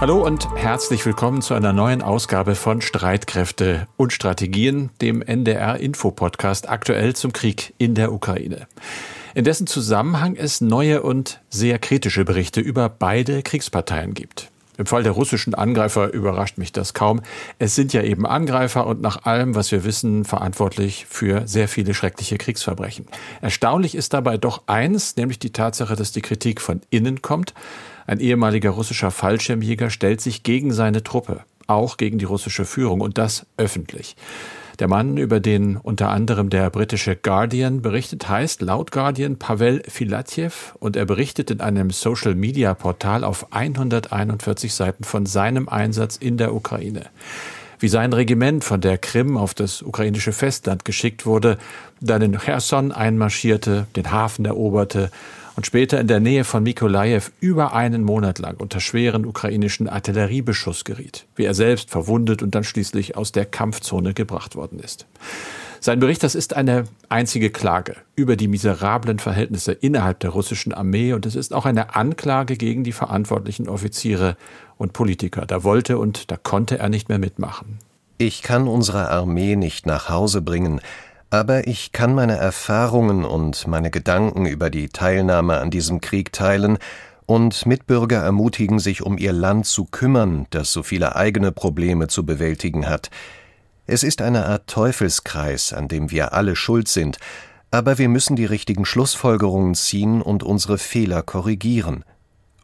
Hallo und herzlich willkommen zu einer neuen Ausgabe von Streitkräfte und Strategien, dem NDR Info Podcast aktuell zum Krieg in der Ukraine. In dessen Zusammenhang es neue und sehr kritische Berichte über beide Kriegsparteien gibt. Im Fall der russischen Angreifer überrascht mich das kaum. Es sind ja eben Angreifer und nach allem, was wir wissen, verantwortlich für sehr viele schreckliche Kriegsverbrechen. Erstaunlich ist dabei doch eins, nämlich die Tatsache, dass die Kritik von innen kommt ein ehemaliger russischer Fallschirmjäger stellt sich gegen seine Truppe, auch gegen die russische Führung und das öffentlich. Der Mann, über den unter anderem der britische Guardian berichtet, heißt laut Guardian Pavel Filatjew und er berichtet in einem Social-Media-Portal auf 141 Seiten von seinem Einsatz in der Ukraine. Wie sein Regiment von der Krim auf das ukrainische Festland geschickt wurde, dann in Cherson einmarschierte, den Hafen eroberte und später in der Nähe von Mikolajew über einen Monat lang unter schweren ukrainischen Artilleriebeschuss geriet, wie er selbst verwundet und dann schließlich aus der Kampfzone gebracht worden ist. Sein Bericht, das ist eine einzige Klage über die miserablen Verhältnisse innerhalb der russischen Armee und es ist auch eine Anklage gegen die verantwortlichen Offiziere und Politiker. Da wollte und da konnte er nicht mehr mitmachen. Ich kann unsere Armee nicht nach Hause bringen, aber ich kann meine Erfahrungen und meine Gedanken über die Teilnahme an diesem Krieg teilen und Mitbürger ermutigen, sich um ihr Land zu kümmern, das so viele eigene Probleme zu bewältigen hat. Es ist eine Art Teufelskreis, an dem wir alle schuld sind, aber wir müssen die richtigen Schlussfolgerungen ziehen und unsere Fehler korrigieren.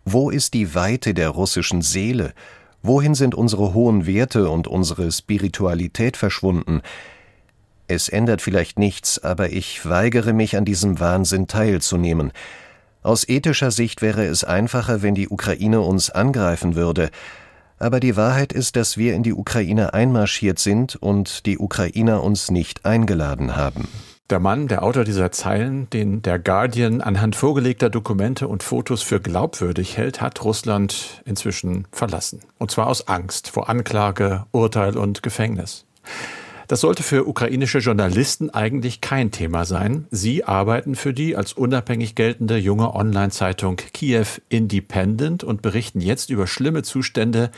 Wo ist die Weite der russischen Seele? Wohin sind unsere hohen Werte und unsere Spiritualität verschwunden? Es ändert vielleicht nichts, aber ich weigere mich an diesem Wahnsinn teilzunehmen. Aus ethischer Sicht wäre es einfacher, wenn die Ukraine uns angreifen würde, aber die Wahrheit ist, dass wir in die Ukraine einmarschiert sind und die Ukrainer uns nicht eingeladen haben. Der Mann, der Autor dieser Zeilen, den der Guardian anhand vorgelegter Dokumente und Fotos für glaubwürdig hält, hat Russland inzwischen verlassen. Und zwar aus Angst vor Anklage, Urteil und Gefängnis. Das sollte für ukrainische Journalisten eigentlich kein Thema sein. Sie arbeiten für die als unabhängig geltende junge Online-Zeitung Kiew Independent und berichten jetzt über schlimme Zustände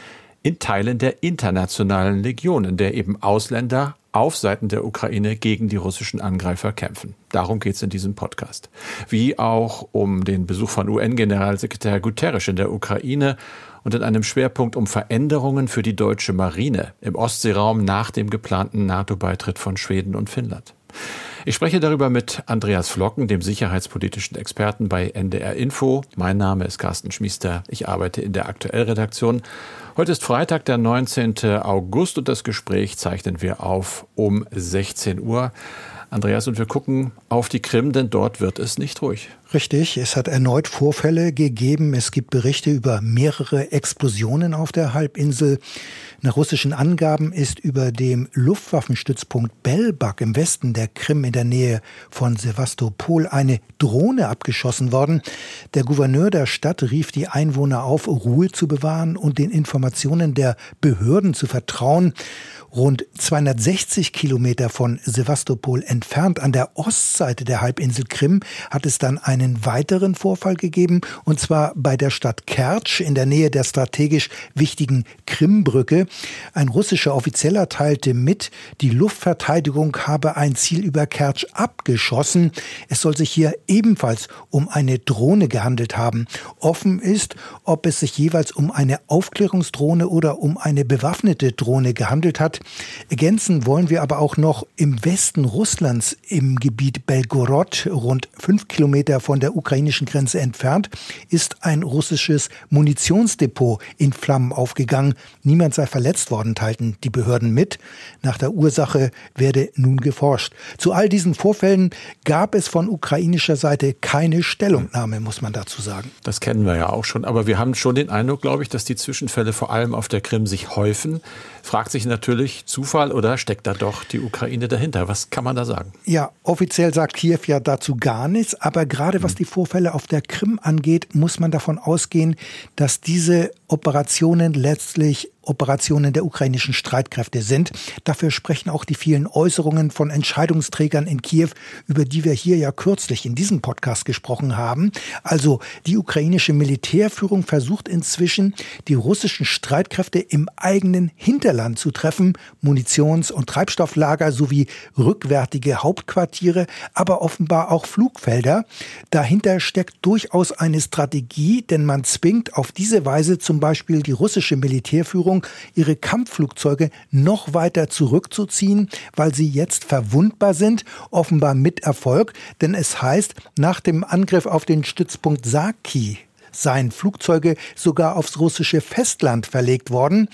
in Teilen der internationalen Legion, in der eben Ausländer auf Seiten der Ukraine gegen die russischen Angreifer kämpfen. Darum geht es in diesem Podcast. Wie auch um den Besuch von UN-Generalsekretär Guterres in der Ukraine und in einem Schwerpunkt um Veränderungen für die deutsche Marine im Ostseeraum nach dem geplanten NATO-Beitritt von Schweden und Finnland. Ich spreche darüber mit Andreas Flocken, dem sicherheitspolitischen Experten bei NDR Info. Mein Name ist Carsten Schmiester. Ich arbeite in der Aktuellredaktion. Heute ist Freitag, der 19. August und das Gespräch zeichnen wir auf um 16 Uhr. Andreas, und wir gucken auf die Krim, denn dort wird es nicht ruhig. Richtig, es hat erneut Vorfälle gegeben. Es gibt Berichte über mehrere Explosionen auf der Halbinsel. Nach russischen Angaben ist über dem Luftwaffenstützpunkt Belbak im Westen der Krim in der Nähe von Sevastopol eine Drohne abgeschossen worden. Der Gouverneur der Stadt rief die Einwohner auf, Ruhe zu bewahren und den Informationen der Behörden zu vertrauen. Rund 260 Kilometer von Sevastopol entfernt an der Ostseite der Halbinsel Krim hat es dann einen weiteren Vorfall gegeben, und zwar bei der Stadt Kertsch in der Nähe der strategisch wichtigen Krimbrücke. Ein russischer Offizieller teilte mit, die Luftverteidigung habe ein Ziel über Kertsch abgeschossen. Es soll sich hier ebenfalls um eine Drohne gehandelt haben. Offen ist, ob es sich jeweils um eine Aufklärungsdrohne oder um eine bewaffnete Drohne gehandelt hat. Ergänzen wollen wir aber auch noch im Westen Russlands, im Gebiet Belgorod, rund fünf Kilometer von der ukrainischen Grenze entfernt, ist ein russisches Munitionsdepot in Flammen aufgegangen. Niemand sei verletzt worden, teilten die Behörden mit. Nach der Ursache werde nun geforscht. Zu all diesen Vorfällen gab es von ukrainischer Seite keine Stellungnahme, muss man dazu sagen. Das kennen wir ja auch schon. Aber wir haben schon den Eindruck, glaube ich, dass die Zwischenfälle vor allem auf der Krim sich häufen. Fragt sich natürlich Zufall oder steckt da doch die Ukraine dahinter? Was kann man da sagen? Ja, offiziell sagt Kiew ja dazu gar nichts. Aber gerade was hm. die Vorfälle auf der Krim angeht, muss man davon ausgehen, dass diese Operationen letztlich Operationen der ukrainischen Streitkräfte sind. Dafür sprechen auch die vielen Äußerungen von Entscheidungsträgern in Kiew, über die wir hier ja kürzlich in diesem Podcast gesprochen haben. Also die ukrainische Militärführung versucht inzwischen, die russischen Streitkräfte im eigenen Hinterland zu treffen, Munitions- und Treibstofflager sowie rückwärtige Hauptquartiere, aber offenbar auch Flugfelder. Dahinter steckt durchaus eine Strategie, denn man zwingt auf diese Weise zum Beispiel die russische Militärführung, ihre Kampfflugzeuge noch weiter zurückzuziehen, weil sie jetzt verwundbar sind, offenbar mit Erfolg, denn es heißt, nach dem Angriff auf den Stützpunkt Saki seien Flugzeuge sogar aufs russische Festland verlegt worden.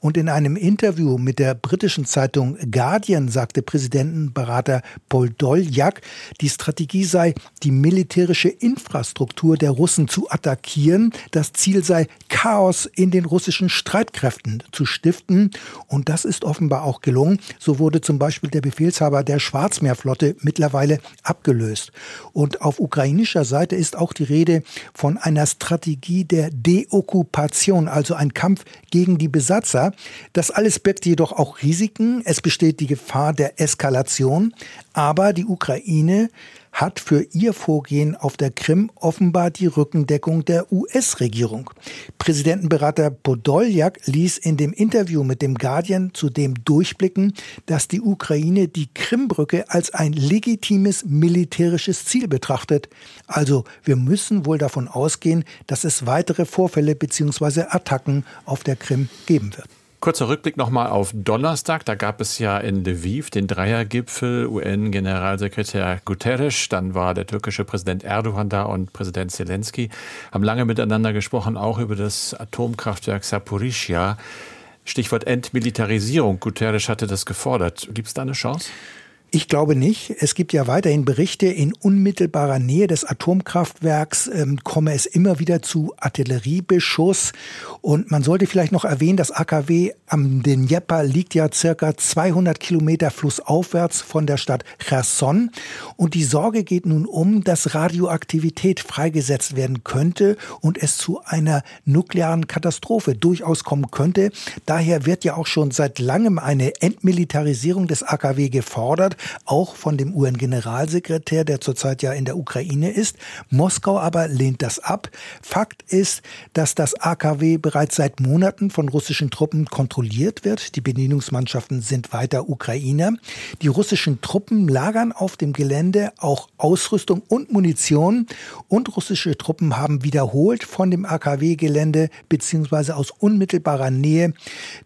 Und in einem Interview mit der britischen Zeitung Guardian sagte Präsidentenberater Paul Doljak, die Strategie sei, die militärische Infrastruktur der Russen zu attackieren. Das Ziel sei, Chaos in den russischen Streitkräften zu stiften. Und das ist offenbar auch gelungen. So wurde zum Beispiel der Befehlshaber der Schwarzmeerflotte mittlerweile abgelöst. Und auf ukrainischer Seite ist auch die Rede von einer Strategie der Deokkupation, also ein Kampf gegen die Besatzer. Das alles birgt jedoch auch Risiken. Es besteht die Gefahr der Eskalation. Aber die Ukraine hat für ihr Vorgehen auf der Krim offenbar die Rückendeckung der US-Regierung. Präsidentenberater Podoljak ließ in dem Interview mit dem Guardian zudem durchblicken, dass die Ukraine die Krimbrücke als ein legitimes militärisches Ziel betrachtet. Also wir müssen wohl davon ausgehen, dass es weitere Vorfälle bzw. Attacken auf der Krim geben wird. Kurzer Rückblick nochmal auf Donnerstag. Da gab es ja in Lviv den Dreiergipfel UN-Generalsekretär Guterres. Dann war der türkische Präsident Erdogan da und Präsident Zelensky. Haben lange miteinander gesprochen, auch über das Atomkraftwerk Saporischia. Stichwort Entmilitarisierung. Guterres hatte das gefordert. Gibt es da eine Chance? Ich glaube nicht. Es gibt ja weiterhin Berichte, in unmittelbarer Nähe des Atomkraftwerks ähm, komme es immer wieder zu Artilleriebeschuss. Und man sollte vielleicht noch erwähnen, das AKW am Dnjepr liegt ja circa 200 Kilometer flussaufwärts von der Stadt Cherson. Und die Sorge geht nun um, dass Radioaktivität freigesetzt werden könnte und es zu einer nuklearen Katastrophe durchaus kommen könnte. Daher wird ja auch schon seit langem eine Entmilitarisierung des AKW gefordert auch von dem UN-Generalsekretär, der zurzeit ja in der Ukraine ist. Moskau aber lehnt das ab. Fakt ist, dass das AKW bereits seit Monaten von russischen Truppen kontrolliert wird. Die Bedienungsmannschaften sind weiter Ukrainer. Die russischen Truppen lagern auf dem Gelände auch Ausrüstung und Munition und russische Truppen haben wiederholt von dem AKW-Gelände beziehungsweise aus unmittelbarer Nähe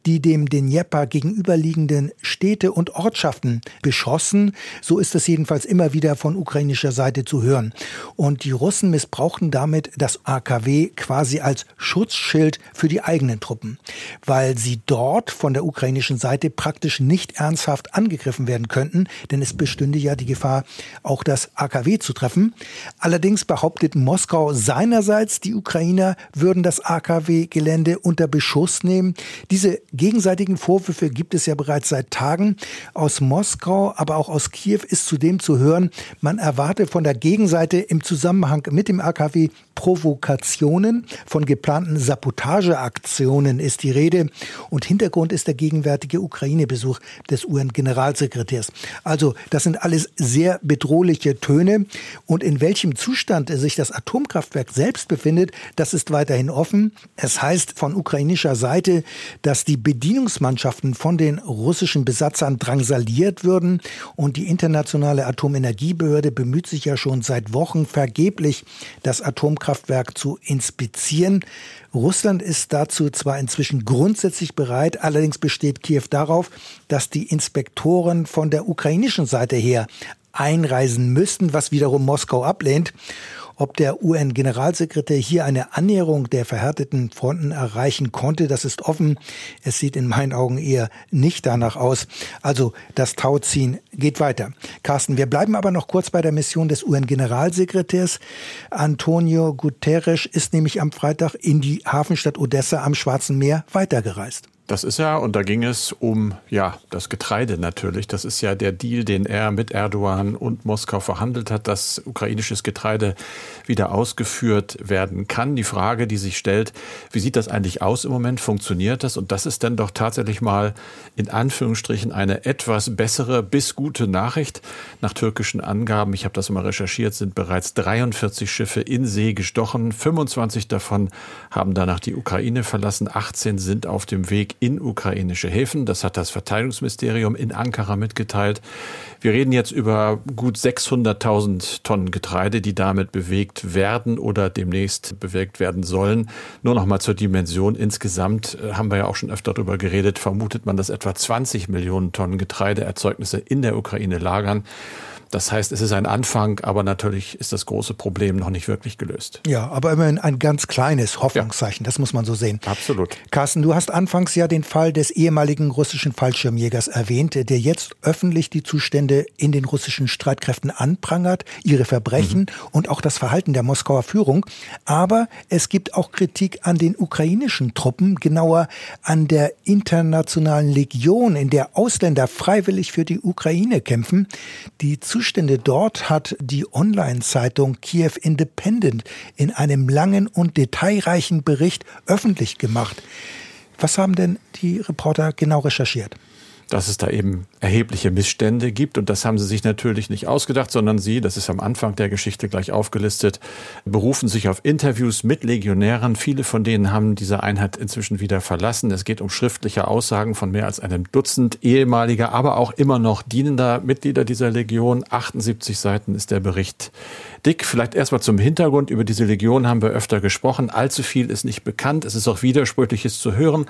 die dem Dnjepr gegenüberliegenden Städte und Ortschaften beschossen geschossen. So ist es jedenfalls immer wieder von ukrainischer Seite zu hören. Und die Russen missbrauchten damit das AKW quasi als Schutzschild für die eigenen Truppen, weil sie dort von der ukrainischen Seite praktisch nicht ernsthaft angegriffen werden könnten, denn es bestünde ja die Gefahr, auch das AKW zu treffen. Allerdings behauptet Moskau seinerseits, die Ukrainer würden das AKW-Gelände unter Beschuss nehmen. Diese gegenseitigen Vorwürfe gibt es ja bereits seit Tagen aus Moskau, aber auch aus Kiew ist zudem zu hören, man erwarte von der Gegenseite im Zusammenhang mit dem AKW Provokationen, von geplanten Sabotageaktionen ist die Rede und Hintergrund ist der gegenwärtige Ukraine-Besuch des UN-Generalsekretärs. Also das sind alles sehr bedrohliche Töne und in welchem Zustand sich das Atomkraftwerk selbst befindet, das ist weiterhin offen. Es heißt von ukrainischer Seite, dass die Bedienungsmannschaften von den russischen Besatzern drangsaliert würden und die internationale Atomenergiebehörde bemüht sich ja schon seit Wochen vergeblich, das Atomkraftwerk zu inspizieren. Russland ist dazu zwar inzwischen grundsätzlich bereit, allerdings besteht Kiew darauf, dass die Inspektoren von der ukrainischen Seite her einreisen müssten, was wiederum Moskau ablehnt. Ob der UN-Generalsekretär hier eine Annäherung der verhärteten Fronten erreichen konnte, das ist offen. Es sieht in meinen Augen eher nicht danach aus. Also das Tauziehen geht weiter. Carsten, wir bleiben aber noch kurz bei der Mission des UN-Generalsekretärs. Antonio Guterres ist nämlich am Freitag in die Hafenstadt Odessa am Schwarzen Meer weitergereist. Das ist er und da ging es um ja das Getreide natürlich. Das ist ja der Deal, den er mit Erdogan und Moskau verhandelt hat, dass ukrainisches Getreide wieder ausgeführt werden kann. Die Frage, die sich stellt, wie sieht das eigentlich aus im Moment? Funktioniert das? Und das ist dann doch tatsächlich mal in Anführungsstrichen eine etwas bessere bis gute Nachricht. Nach türkischen Angaben, ich habe das mal recherchiert, sind bereits 43 Schiffe in See gestochen. 25 davon haben danach die Ukraine verlassen. 18 sind auf dem Weg in ukrainische Häfen. Das hat das Verteidigungsministerium in Ankara mitgeteilt. Wir reden jetzt über gut 600.000 Tonnen Getreide, die damit bewegt werden oder demnächst bewegt werden sollen. Nur noch mal zur Dimension. Insgesamt äh, haben wir ja auch schon öfter darüber geredet, vermutet man, dass etwa 20 Millionen Tonnen Getreideerzeugnisse in der Ukraine lagern. Das heißt, es ist ein Anfang, aber natürlich ist das große Problem noch nicht wirklich gelöst. Ja, aber immerhin ein ganz kleines Hoffnungszeichen, ja. das muss man so sehen. Absolut. Carsten, du hast anfangs ja den Fall des ehemaligen russischen Fallschirmjägers erwähnt, der jetzt öffentlich die Zustände in den russischen Streitkräften anprangert, ihre Verbrechen mhm. und auch das Verhalten der Moskauer Führung. Aber es gibt auch Kritik an den ukrainischen Truppen, genauer an der internationalen Legion, in der Ausländer freiwillig für die Ukraine kämpfen. Die Zustände dort hat die Online-Zeitung Kiew Independent in einem langen und detailreichen Bericht öffentlich gemacht. Was haben denn die Reporter genau recherchiert? Dass es da eben erhebliche Missstände gibt. Und das haben sie sich natürlich nicht ausgedacht, sondern sie, das ist am Anfang der Geschichte gleich aufgelistet, berufen sich auf Interviews mit Legionären. Viele von denen haben diese Einheit inzwischen wieder verlassen. Es geht um schriftliche Aussagen von mehr als einem Dutzend ehemaliger, aber auch immer noch dienender Mitglieder dieser Legion. 78 Seiten ist der Bericht dick. Vielleicht erstmal zum Hintergrund. Über diese Legion haben wir öfter gesprochen. Allzu viel ist nicht bekannt. Es ist auch widersprüchliches zu hören.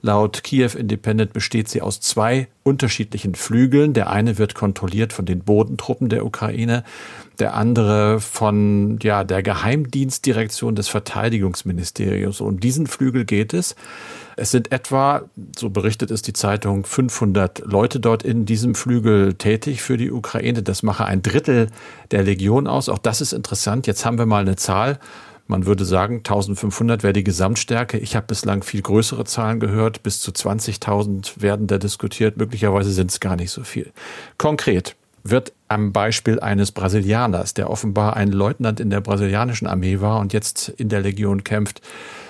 Laut Kiew Independent besteht sie aus zwei unterschiedlichen Flügeln. Der eine wird kontrolliert von den Bodentruppen der Ukraine, der andere von ja, der Geheimdienstdirektion des Verteidigungsministeriums. Um diesen Flügel geht es. Es sind etwa, so berichtet es die Zeitung, 500 Leute dort in diesem Flügel tätig für die Ukraine. Das mache ein Drittel der Legion aus. Auch das ist interessant. Jetzt haben wir mal eine Zahl man würde sagen, 1500 wäre die Gesamtstärke. Ich habe bislang viel größere Zahlen gehört. Bis zu 20.000 werden da diskutiert. Möglicherweise sind es gar nicht so viel. Konkret wird am Beispiel eines Brasilianers, der offenbar ein Leutnant in der brasilianischen Armee war und jetzt in der Legion kämpft,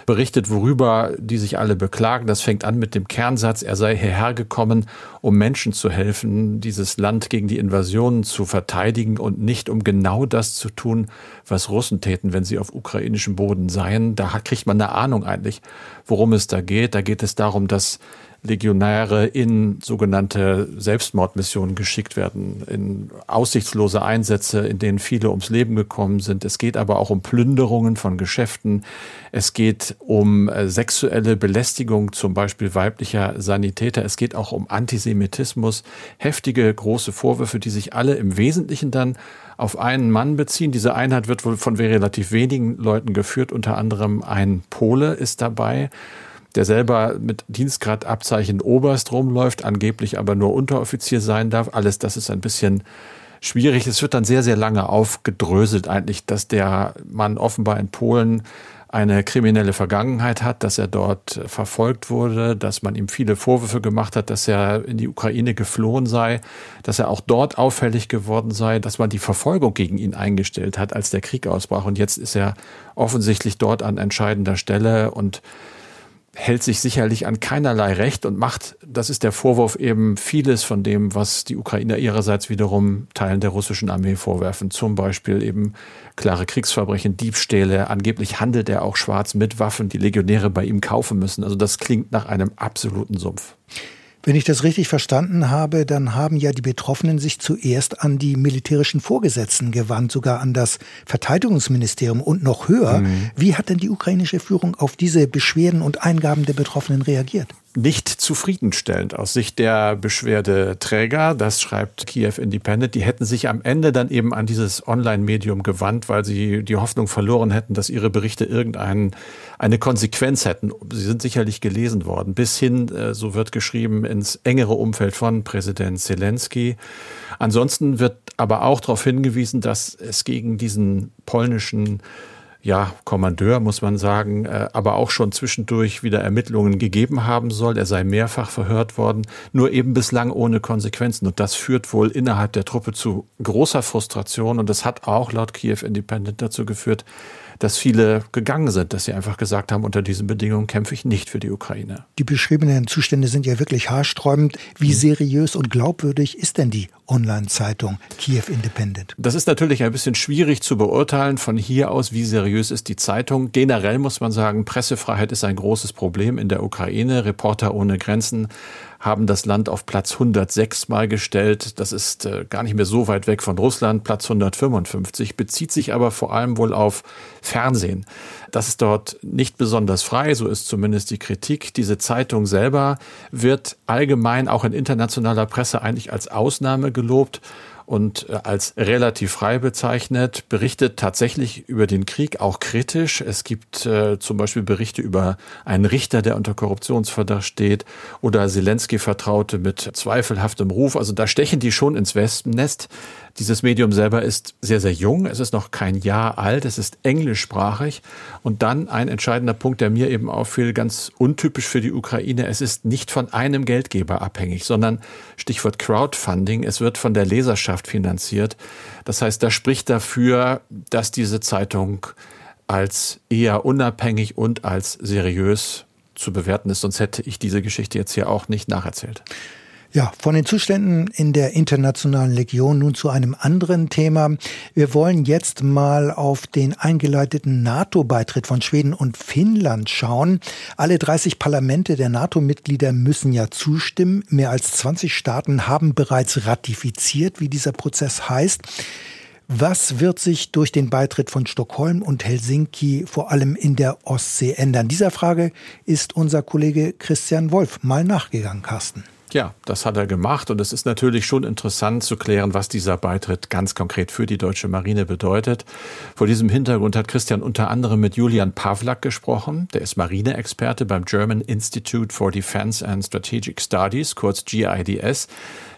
berichtet, worüber die sich alle beklagen. Das fängt an mit dem Kernsatz, er sei hierher gekommen, um Menschen zu helfen, dieses Land gegen die Invasionen zu verteidigen und nicht um genau das zu tun, was Russen täten, wenn sie auf ukrainischem Boden seien. Da kriegt man eine Ahnung eigentlich, worum es da geht. Da geht es darum, dass Legionäre in sogenannte Selbstmordmissionen geschickt werden, in aussichtslose Einsätze, in denen viele ums Leben gekommen sind. Es geht aber auch um Plünderungen von Geschäften. Es geht um äh, sexuelle Belästigung, zum Beispiel weiblicher Sanitäter. Es geht auch um Antisemitismus. Heftige, große Vorwürfe, die sich alle im Wesentlichen dann auf einen Mann beziehen. Diese Einheit wird wohl von relativ wenigen Leuten geführt. Unter anderem ein Pole ist dabei der selber mit Dienstgradabzeichen Oberst rumläuft, angeblich aber nur Unteroffizier sein darf. Alles das ist ein bisschen schwierig. Es wird dann sehr, sehr lange aufgedröselt eigentlich, dass der Mann offenbar in Polen eine kriminelle Vergangenheit hat, dass er dort verfolgt wurde, dass man ihm viele Vorwürfe gemacht hat, dass er in die Ukraine geflohen sei, dass er auch dort auffällig geworden sei, dass man die Verfolgung gegen ihn eingestellt hat, als der Krieg ausbrach. Und jetzt ist er offensichtlich dort an entscheidender Stelle und hält sich sicherlich an keinerlei Recht und macht, das ist der Vorwurf eben vieles von dem, was die Ukrainer ihrerseits wiederum Teilen der russischen Armee vorwerfen. Zum Beispiel eben klare Kriegsverbrechen, Diebstähle. Angeblich handelt er auch schwarz mit Waffen, die Legionäre bei ihm kaufen müssen. Also das klingt nach einem absoluten Sumpf. Wenn ich das richtig verstanden habe, dann haben ja die Betroffenen sich zuerst an die militärischen Vorgesetzten gewandt, sogar an das Verteidigungsministerium und noch höher. Mhm. Wie hat denn die ukrainische Führung auf diese Beschwerden und Eingaben der Betroffenen reagiert? Nicht zufriedenstellend aus Sicht der Beschwerdeträger. Das schreibt Kiew Independent. Die hätten sich am Ende dann eben an dieses Online-Medium gewandt, weil sie die Hoffnung verloren hätten, dass ihre Berichte irgendeine eine Konsequenz hätten. Sie sind sicherlich gelesen worden. Bis hin, äh, so wird geschrieben, ins engere Umfeld von Präsident Zelensky. Ansonsten wird aber auch darauf hingewiesen, dass es gegen diesen polnischen ja, Kommandeur, muss man sagen, äh, aber auch schon zwischendurch wieder Ermittlungen gegeben haben soll. Er sei mehrfach verhört worden, nur eben bislang ohne Konsequenzen. Und das führt wohl innerhalb der Truppe zu großer Frustration. Und das hat auch laut Kiew Independent dazu geführt, dass viele gegangen sind, dass sie einfach gesagt haben, unter diesen Bedingungen kämpfe ich nicht für die Ukraine. Die beschriebenen Zustände sind ja wirklich haarsträubend. Wie mhm. seriös und glaubwürdig ist denn die Online-Zeitung Kiew Independent? Das ist natürlich ein bisschen schwierig zu beurteilen von hier aus, wie seriös ist die Zeitung. Generell muss man sagen, Pressefreiheit ist ein großes Problem in der Ukraine. Reporter ohne Grenzen haben das Land auf Platz 106 mal gestellt. Das ist äh, gar nicht mehr so weit weg von Russland, Platz 155, bezieht sich aber vor allem wohl auf Fernsehen. Das ist dort nicht besonders frei, so ist zumindest die Kritik. Diese Zeitung selber wird allgemein auch in internationaler Presse eigentlich als Ausnahme gelobt und äh, als relativ frei bezeichnet, berichtet tatsächlich über den Krieg auch kritisch. Es gibt äh, zum Beispiel Berichte über einen Richter, der unter Korruptionsverdacht steht, oder Zelensky-Vertraute mit zweifelhaftem Ruf. Also da stechen die schon ins Wespennest. Dieses Medium selber ist sehr, sehr jung. Es ist noch kein Jahr alt. Es ist englischsprachig. Und dann ein entscheidender Punkt, der mir eben auffiel, ganz untypisch für die Ukraine. Es ist nicht von einem Geldgeber abhängig, sondern Stichwort Crowdfunding. Es wird von der Leserschaft finanziert. Das heißt, das spricht dafür, dass diese Zeitung als eher unabhängig und als seriös zu bewerten ist. Sonst hätte ich diese Geschichte jetzt hier auch nicht nacherzählt. Ja, von den Zuständen in der internationalen Legion nun zu einem anderen Thema. Wir wollen jetzt mal auf den eingeleiteten NATO-Beitritt von Schweden und Finnland schauen. Alle 30 Parlamente der NATO-Mitglieder müssen ja zustimmen. Mehr als 20 Staaten haben bereits ratifiziert, wie dieser Prozess heißt. Was wird sich durch den Beitritt von Stockholm und Helsinki vor allem in der Ostsee ändern? Dieser Frage ist unser Kollege Christian Wolf mal nachgegangen, Carsten. Ja, das hat er gemacht und es ist natürlich schon interessant zu klären, was dieser Beitritt ganz konkret für die deutsche Marine bedeutet. Vor diesem Hintergrund hat Christian unter anderem mit Julian Pawlak gesprochen. Der ist Marineexperte beim German Institute for Defense and Strategic Studies, kurz GIDS.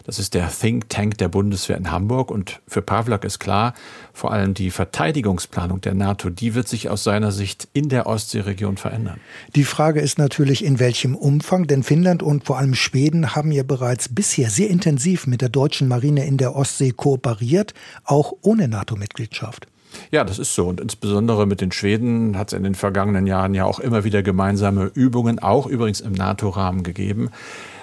Das ist der Think Tank der Bundeswehr in Hamburg. Und für Pawlak ist klar, vor allem die Verteidigungsplanung der NATO, die wird sich aus seiner Sicht in der Ostseeregion verändern. Die Frage ist natürlich, in welchem Umfang, denn Finnland und vor allem Schweden haben ja bereits bisher sehr intensiv mit der deutschen Marine in der Ostsee kooperiert, auch ohne NATO-Mitgliedschaft. Ja, das ist so. Und insbesondere mit den Schweden hat es in den vergangenen Jahren ja auch immer wieder gemeinsame Übungen, auch übrigens im NATO-Rahmen gegeben.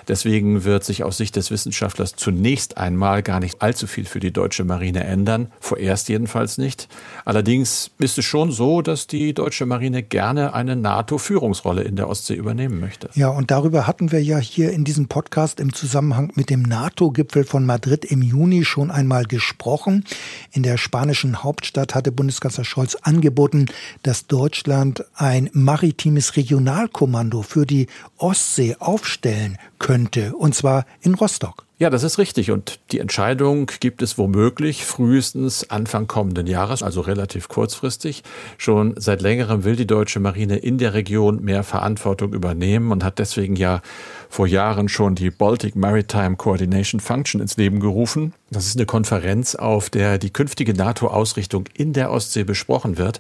Deswegen wird sich aus Sicht des Wissenschaftlers zunächst einmal gar nicht allzu viel für die deutsche Marine ändern, vorerst jedenfalls nicht. Allerdings ist es schon so, dass die deutsche Marine gerne eine NATO-Führungsrolle in der Ostsee übernehmen möchte. Ja, und darüber hatten wir ja hier in diesem Podcast im Zusammenhang mit dem NATO-Gipfel von Madrid im Juni schon einmal gesprochen. In der spanischen Hauptstadt hatte Bundeskanzler Scholz angeboten, dass Deutschland ein maritimes Regionalkommando für die Ostsee aufstellen könnte, und zwar in Rostock. Ja, das ist richtig. Und die Entscheidung gibt es womöglich frühestens Anfang kommenden Jahres, also relativ kurzfristig. Schon seit längerem will die deutsche Marine in der Region mehr Verantwortung übernehmen und hat deswegen ja vor Jahren schon die Baltic Maritime Coordination Function ins Leben gerufen. Das ist eine Konferenz, auf der die künftige NATO-Ausrichtung in der Ostsee besprochen wird.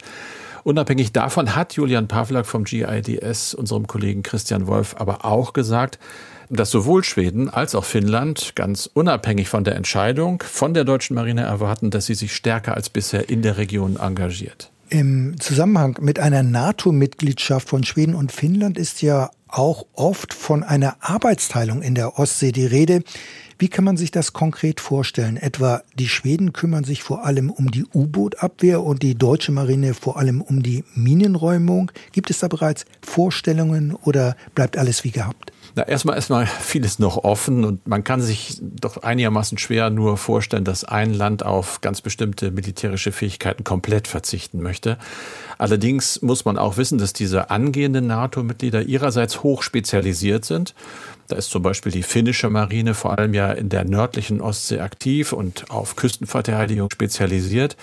Unabhängig davon hat Julian Pawlak vom GIDS unserem Kollegen Christian Wolf aber auch gesagt, dass sowohl Schweden als auch Finnland ganz unabhängig von der Entscheidung von der deutschen Marine erwarten, dass sie sich stärker als bisher in der Region engagiert. Im Zusammenhang mit einer NATO-Mitgliedschaft von Schweden und Finnland ist ja auch oft von einer Arbeitsteilung in der Ostsee die Rede. Wie kann man sich das konkret vorstellen? Etwa die Schweden kümmern sich vor allem um die U-Boot-Abwehr und die deutsche Marine vor allem um die Minenräumung. Gibt es da bereits Vorstellungen oder bleibt alles wie gehabt? Na, erstmal erstmal vieles noch offen und man kann sich doch einigermaßen schwer nur vorstellen, dass ein Land auf ganz bestimmte militärische Fähigkeiten komplett verzichten möchte. Allerdings muss man auch wissen, dass diese angehenden NATO-Mitglieder ihrerseits hoch spezialisiert sind. Da ist zum Beispiel die finnische Marine vor allem ja in der nördlichen Ostsee aktiv und auf Küstenverteidigung spezialisiert.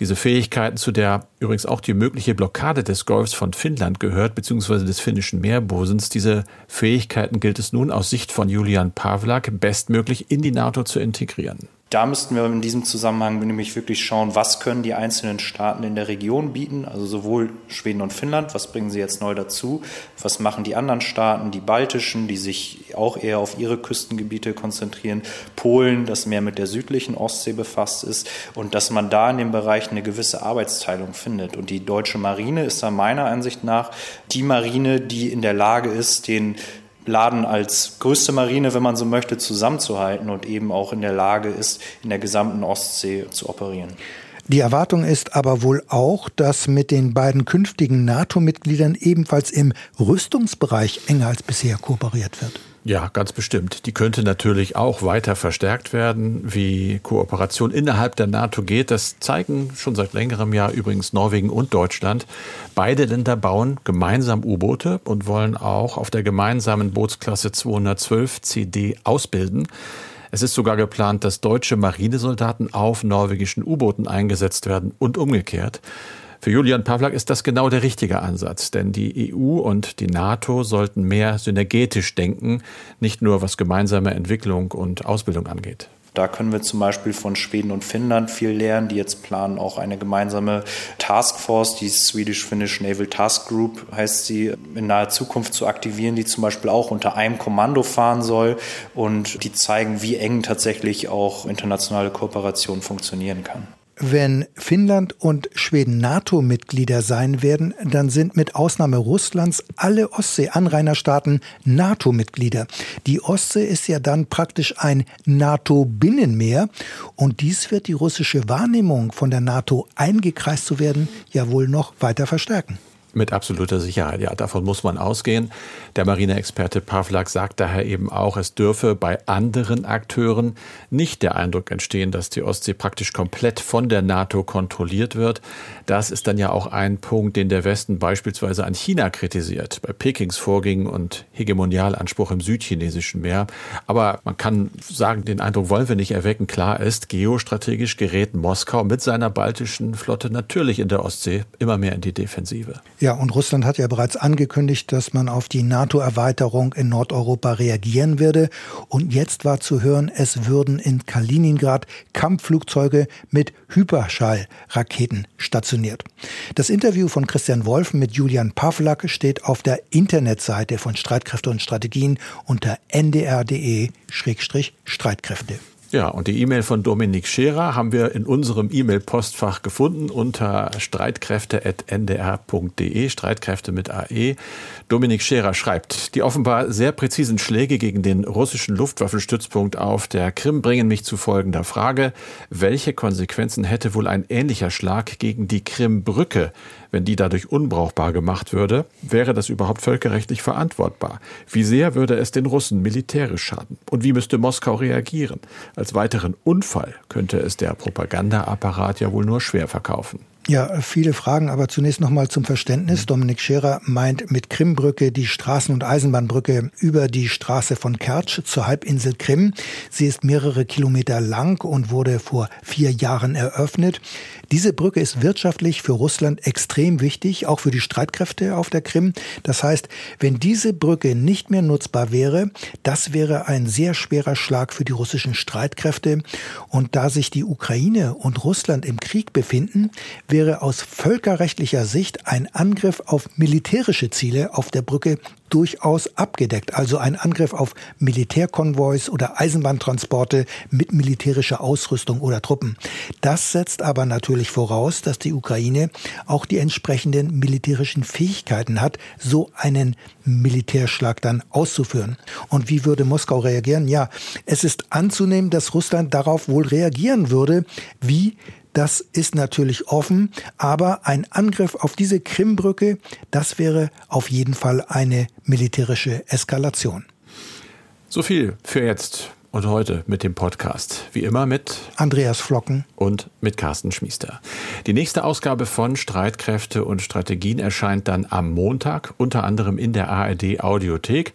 Diese Fähigkeiten, zu der übrigens auch die mögliche Blockade des Golfs von Finnland gehört, beziehungsweise des finnischen Meerbosens, diese Fähigkeiten gilt es nun aus Sicht von Julian Pawlak bestmöglich in die NATO zu integrieren. Da müssten wir in diesem Zusammenhang nämlich wirklich schauen, was können die einzelnen Staaten in der Region bieten, also sowohl Schweden und Finnland, was bringen sie jetzt neu dazu, was machen die anderen Staaten, die baltischen, die sich auch eher auf ihre Küstengebiete konzentrieren, Polen, das mehr mit der südlichen Ostsee befasst ist und dass man da in dem Bereich eine gewisse Arbeitsteilung findet. Und die deutsche Marine ist da meiner Ansicht nach die Marine, die in der Lage ist, den Laden als größte Marine, wenn man so möchte, zusammenzuhalten und eben auch in der Lage ist, in der gesamten Ostsee zu operieren. Die Erwartung ist aber wohl auch, dass mit den beiden künftigen NATO-Mitgliedern ebenfalls im Rüstungsbereich enger als bisher kooperiert wird. Ja, ganz bestimmt. Die könnte natürlich auch weiter verstärkt werden, wie Kooperation innerhalb der NATO geht. Das zeigen schon seit längerem Jahr übrigens Norwegen und Deutschland. Beide Länder bauen gemeinsam U-Boote und wollen auch auf der gemeinsamen Bootsklasse 212 CD ausbilden. Es ist sogar geplant, dass deutsche Marinesoldaten auf norwegischen U-Booten eingesetzt werden und umgekehrt. Für Julian Pawlak ist das genau der richtige Ansatz, denn die EU und die NATO sollten mehr synergetisch denken, nicht nur was gemeinsame Entwicklung und Ausbildung angeht. Da können wir zum Beispiel von Schweden und Finnland viel lernen, die jetzt planen, auch eine gemeinsame Taskforce, die Swedish-Finnish Naval Task Group heißt sie, in naher Zukunft zu aktivieren, die zum Beispiel auch unter einem Kommando fahren soll und die zeigen, wie eng tatsächlich auch internationale Kooperation funktionieren kann. Wenn Finnland und Schweden NATO-Mitglieder sein werden, dann sind mit Ausnahme Russlands alle Ostsee-Anrainerstaaten NATO-Mitglieder. Die Ostsee ist ja dann praktisch ein NATO-Binnenmeer und dies wird die russische Wahrnehmung von der NATO eingekreist zu werden ja wohl noch weiter verstärken. Mit absoluter Sicherheit, ja, davon muss man ausgehen. Der Marineexperte Pavlak sagt daher eben auch, es dürfe bei anderen Akteuren nicht der Eindruck entstehen, dass die Ostsee praktisch komplett von der NATO kontrolliert wird. Das ist dann ja auch ein Punkt, den der Westen beispielsweise an China kritisiert, bei Pekings Vorgängen und Hegemonialanspruch im südchinesischen Meer. Aber man kann sagen, den Eindruck wollen wir nicht erwecken. Klar ist, geostrategisch gerät Moskau mit seiner baltischen Flotte natürlich in der Ostsee immer mehr in die Defensive. Ja, und Russland hat ja bereits angekündigt, dass man auf die NATO-Erweiterung in Nordeuropa reagieren werde. Und jetzt war zu hören, es würden in Kaliningrad Kampfflugzeuge mit Hyperschallraketen stationiert. Das Interview von Christian Wolf mit Julian Pawlak steht auf der Internetseite von Streitkräfte und Strategien unter ndr.de-streitkräfte. Ja, und die E-Mail von Dominik Scherer haben wir in unserem E-Mail-Postfach gefunden unter streitkräfte.ndr.de, Streitkräfte mit AE. Dominik Scherer schreibt, die offenbar sehr präzisen Schläge gegen den russischen Luftwaffenstützpunkt auf der Krim bringen mich zu folgender Frage. Welche Konsequenzen hätte wohl ein ähnlicher Schlag gegen die Krimbrücke, wenn die dadurch unbrauchbar gemacht würde? Wäre das überhaupt völkerrechtlich verantwortbar? Wie sehr würde es den Russen militärisch schaden? Und wie müsste Moskau reagieren? Als weiteren Unfall könnte es der Propagandaapparat ja wohl nur schwer verkaufen. Ja, viele Fragen, aber zunächst nochmal zum Verständnis. Mhm. Dominik Scherer meint mit Krimbrücke die Straßen- und Eisenbahnbrücke über die Straße von Kertsch zur Halbinsel Krim. Sie ist mehrere Kilometer lang und wurde vor vier Jahren eröffnet. Diese Brücke ist wirtschaftlich für Russland extrem wichtig, auch für die Streitkräfte auf der Krim. Das heißt, wenn diese Brücke nicht mehr nutzbar wäre, das wäre ein sehr schwerer Schlag für die russischen Streitkräfte. Und da sich die Ukraine und Russland im Krieg befinden, wäre aus völkerrechtlicher Sicht ein Angriff auf militärische Ziele auf der Brücke durchaus abgedeckt. Also ein Angriff auf Militärkonvois oder Eisenbahntransporte mit militärischer Ausrüstung oder Truppen. Das setzt aber natürlich voraus, dass die Ukraine auch die entsprechenden militärischen Fähigkeiten hat, so einen Militärschlag dann auszuführen. Und wie würde Moskau reagieren? Ja, es ist anzunehmen, dass Russland darauf wohl reagieren würde, wie das ist natürlich offen, aber ein Angriff auf diese Krimbrücke, das wäre auf jeden Fall eine militärische Eskalation. So viel für jetzt und heute mit dem Podcast. Wie immer mit Andreas Flocken und mit Carsten Schmiester. Die nächste Ausgabe von Streitkräfte und Strategien erscheint dann am Montag, unter anderem in der ARD Audiothek.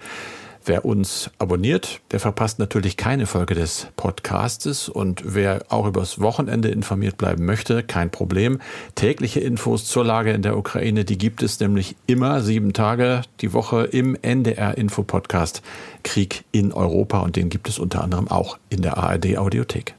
Wer uns abonniert, der verpasst natürlich keine Folge des Podcastes und wer auch übers Wochenende informiert bleiben möchte, kein Problem. Tägliche Infos zur Lage in der Ukraine, die gibt es nämlich immer sieben Tage die Woche im NDR Info Podcast Krieg in Europa und den gibt es unter anderem auch in der ARD Audiothek.